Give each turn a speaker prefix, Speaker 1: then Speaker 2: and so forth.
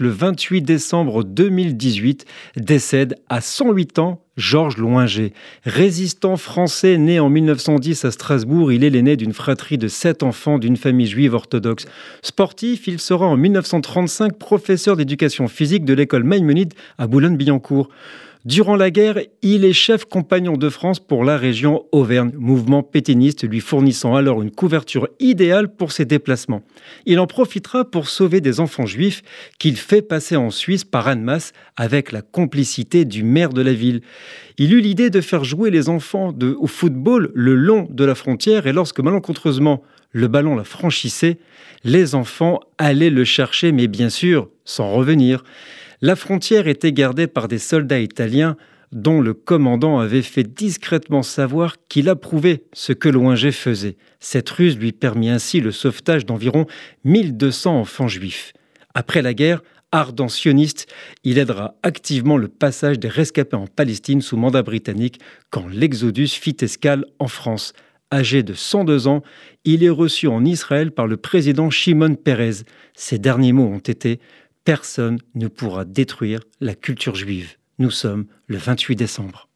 Speaker 1: Le 28 décembre 2018 décède à 108 ans Georges Loinger. Résistant français né en 1910 à Strasbourg, il est l'aîné d'une fratrie de sept enfants d'une famille juive orthodoxe. Sportif, il sera en 1935 professeur d'éducation physique de l'école Maïmonide à Boulogne-Billancourt. Durant la guerre, il est chef compagnon de France pour la région Auvergne, mouvement pétiniste lui fournissant alors une couverture idéale pour ses déplacements. Il en profitera pour sauver des enfants juifs qu'il fait passer en Suisse par Annemasse avec la complicité du maire de la ville. Il eut l'idée de faire jouer les enfants au football le long de la frontière et lorsque malencontreusement le ballon la franchissait, les enfants allaient le chercher mais bien sûr sans revenir. La frontière était gardée par des soldats italiens dont le commandant avait fait discrètement savoir qu'il approuvait ce que Loinger faisait. Cette ruse lui permit ainsi le sauvetage d'environ 1200 enfants juifs. Après la guerre, ardent sioniste, il aidera activement le passage des rescapés en Palestine sous mandat britannique quand l'Exodus fit escale en France. Âgé de 102 ans, il est reçu en Israël par le président Shimon Peres. Ses derniers mots ont été personne ne pourra détruire la culture juive. Nous sommes le 28 décembre.